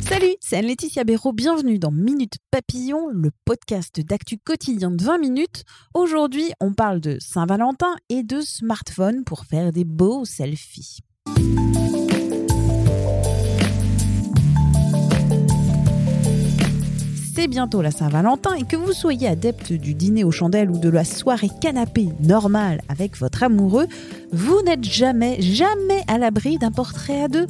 Salut, c'est Anne-Laetitia Béraud. Bienvenue dans Minute Papillon, le podcast d'actu quotidien de 20 minutes. Aujourd'hui, on parle de Saint-Valentin et de smartphone pour faire des beaux selfies. Bientôt la Saint-Valentin et que vous soyez adepte du dîner aux chandelles ou de la soirée canapé normale avec votre amoureux, vous n'êtes jamais, jamais à l'abri d'un portrait à deux.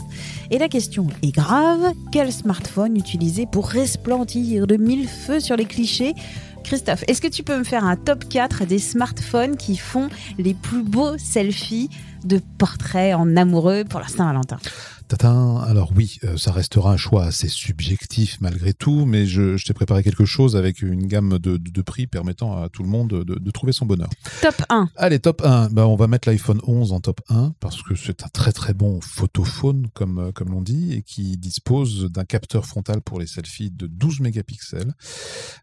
Et la question est grave, quel smartphone utiliser pour resplendir de mille feux sur les clichés? Christophe, est-ce que tu peux me faire un top 4 des smartphones qui font les plus beaux selfies de portraits en amoureux pour la Saint-Valentin? Alors oui, euh, ça restera un choix assez subjectif malgré tout, mais je, je t'ai préparé quelque chose avec une gamme de, de, de prix permettant à tout le monde de, de, trouver son bonheur. Top 1. Allez, top 1. Bah, on va mettre l'iPhone 11 en top 1 parce que c'est un très très bon photophone, comme, euh, comme l'on dit, et qui dispose d'un capteur frontal pour les selfies de 12 mégapixels,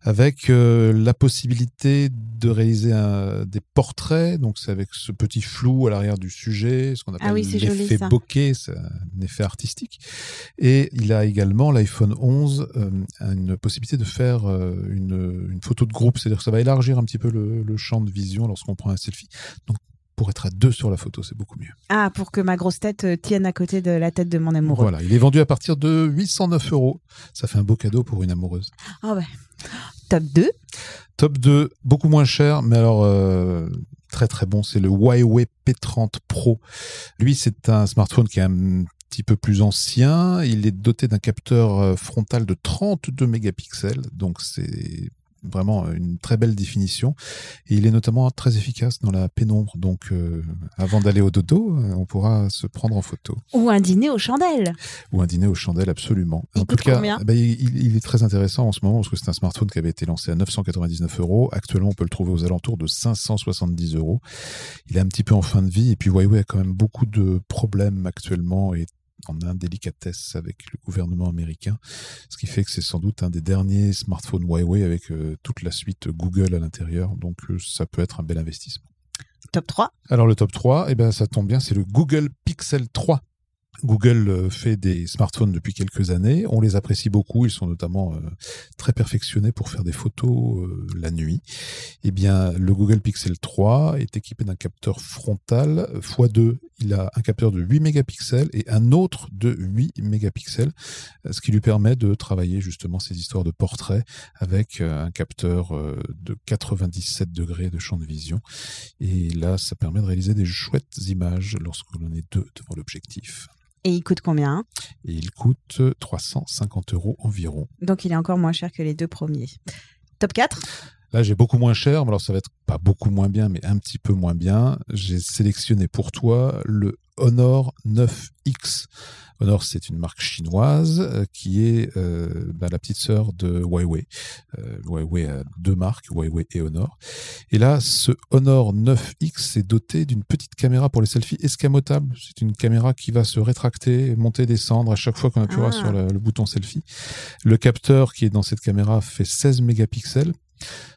avec euh, la possibilité de réaliser un, des portraits, donc c'est avec ce petit flou à l'arrière du sujet, ce qu'on appelle Ah oui, joli, l'effet bokeh, un effet artistique. Et il a également, l'iPhone 11, euh, une possibilité de faire euh, une, une photo de groupe, c'est-à-dire que ça va élargir un petit peu le, le champ de vision lorsqu'on prend un selfie. Donc, pour être à deux sur la photo, c'est beaucoup mieux. Ah, pour que ma grosse tête euh, tienne à côté de la tête de mon amoureux. Voilà, il est vendu à partir de 809 euros. Ça fait un beau cadeau pour une amoureuse. Ah ouais. Top 2. Top 2, beaucoup moins cher, mais alors euh, très très bon, c'est le Huawei P30 Pro. Lui, c'est un smartphone qui est un petit peu plus ancien. Il est doté d'un capteur euh, frontal de 32 mégapixels, donc c'est vraiment une très belle définition. Et il est notamment très efficace dans la pénombre. Donc, euh, avant d'aller au dodo, euh, on pourra se prendre en photo. Ou un dîner aux chandelles. Ou un dîner aux chandelles, absolument. Il en tout cas, bah, il, il est très intéressant en ce moment parce que c'est un smartphone qui avait été lancé à 999 euros. Actuellement, on peut le trouver aux alentours de 570 euros. Il est un petit peu en fin de vie et puis Huawei a quand même beaucoup de problèmes actuellement et en indélicatesse avec le gouvernement américain, ce qui fait que c'est sans doute un des derniers smartphones Huawei avec euh, toute la suite Google à l'intérieur, donc euh, ça peut être un bel investissement. Top 3. Alors le top 3, eh ben, ça tombe bien, c'est le Google Pixel 3. Google euh, fait des smartphones depuis quelques années. On les apprécie beaucoup. Ils sont notamment euh, très perfectionnés pour faire des photos euh, la nuit. Eh bien, le Google Pixel 3 est équipé d'un capteur frontal x2. Il a un capteur de 8 mégapixels et un autre de 8 mégapixels, euh, ce qui lui permet de travailler justement ces histoires de portraits avec euh, un capteur euh, de 97 degrés de champ de vision. Et là, ça permet de réaliser des chouettes images lorsque l'on est deux devant l'objectif. Et il coûte combien? Et il coûte 350 euros environ. Donc il est encore moins cher que les deux premiers. Top 4. Là, j'ai beaucoup moins cher, mais alors ça va être pas beaucoup moins bien, mais un petit peu moins bien. J'ai sélectionné pour toi le Honor 9X. Honor, c'est une marque chinoise euh, qui est euh, bah, la petite sœur de Huawei. Euh, Huawei a deux marques, Huawei et Honor. Et là, ce Honor 9X est doté d'une petite caméra pour les selfies escamotable. C'est une caméra qui va se rétracter, monter, descendre à chaque fois qu'on appuiera Ah. sur le, le bouton selfie. Le capteur qui est dans cette caméra fait 16 mégapixels.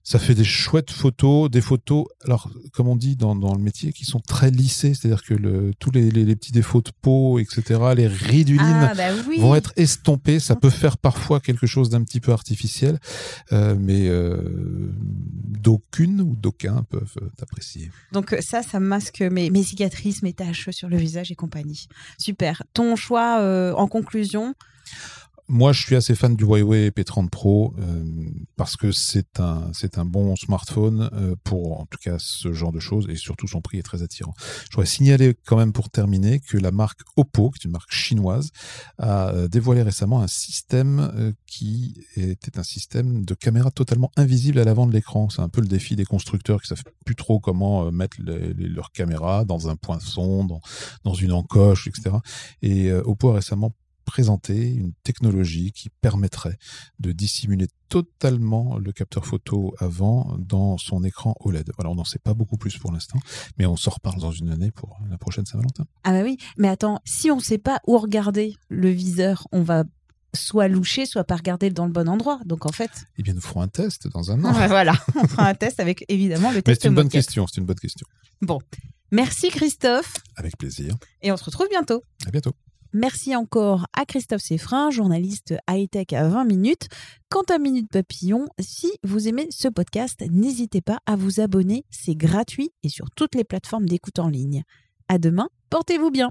Ça fait des chouettes photos, des photos, alors comme on dit dans, dans le métier, qui sont très lissées, c'est-à-dire que le, tous les, les- les petits défauts de peau, etc., les riduline Ah bah oui. vont être estompés. Ça peut faire parfois quelque chose d'un petit peu artificiel, euh, mais euh, d'aucune ou d'aucun peuvent apprécier. Donc ça, ça masque mes, mes cicatrices, mes taches sur le visage et compagnie. Super. Ton choix euh, en conclusion? Moi, je suis assez fan du Huawei P30 Pro euh, parce que c'est un c'est un bon smartphone euh, pour en tout cas ce genre de choses et surtout son prix est très attirant. Je voudrais signaler quand même pour terminer que la marque Oppo, qui est une marque chinoise, a euh, dévoilé récemment un système qui était un système de caméra totalement invisible à l'avant de l'écran. C'est un peu le défi des constructeurs qui savent plus trop comment mettre les, leurs caméras dans un poinçon, dans dans une encoche, etc. Et Oppo a récemment présenter une technologie qui permettrait de dissimuler totalement le capteur photo avant dans son écran OLED. Voilà, on n'en sait pas beaucoup plus pour l'instant, mais on s'en reparle dans une année pour la prochaine Saint-Valentin. Ah bah oui, mais attends, si on ne sait pas où regarder le viseur, on va soit loucher, soit pas regarder dans le bon endroit. Donc en fait. Eh bien, nous ferons un test dans un an. voilà, on fera un test avec évidemment le test. C'est une bonne question, c'est une bonne question. Bon, merci Christophe. Avec plaisir. Et on se retrouve bientôt. À bientôt. Merci encore à Christophe Seffrin, journaliste high-tech à 20 minutes. Quant à Minute Papillon, si vous aimez ce podcast, n'hésitez pas à vous abonner, c'est gratuit et sur toutes les plateformes d'écoute en ligne. À demain, portez-vous bien.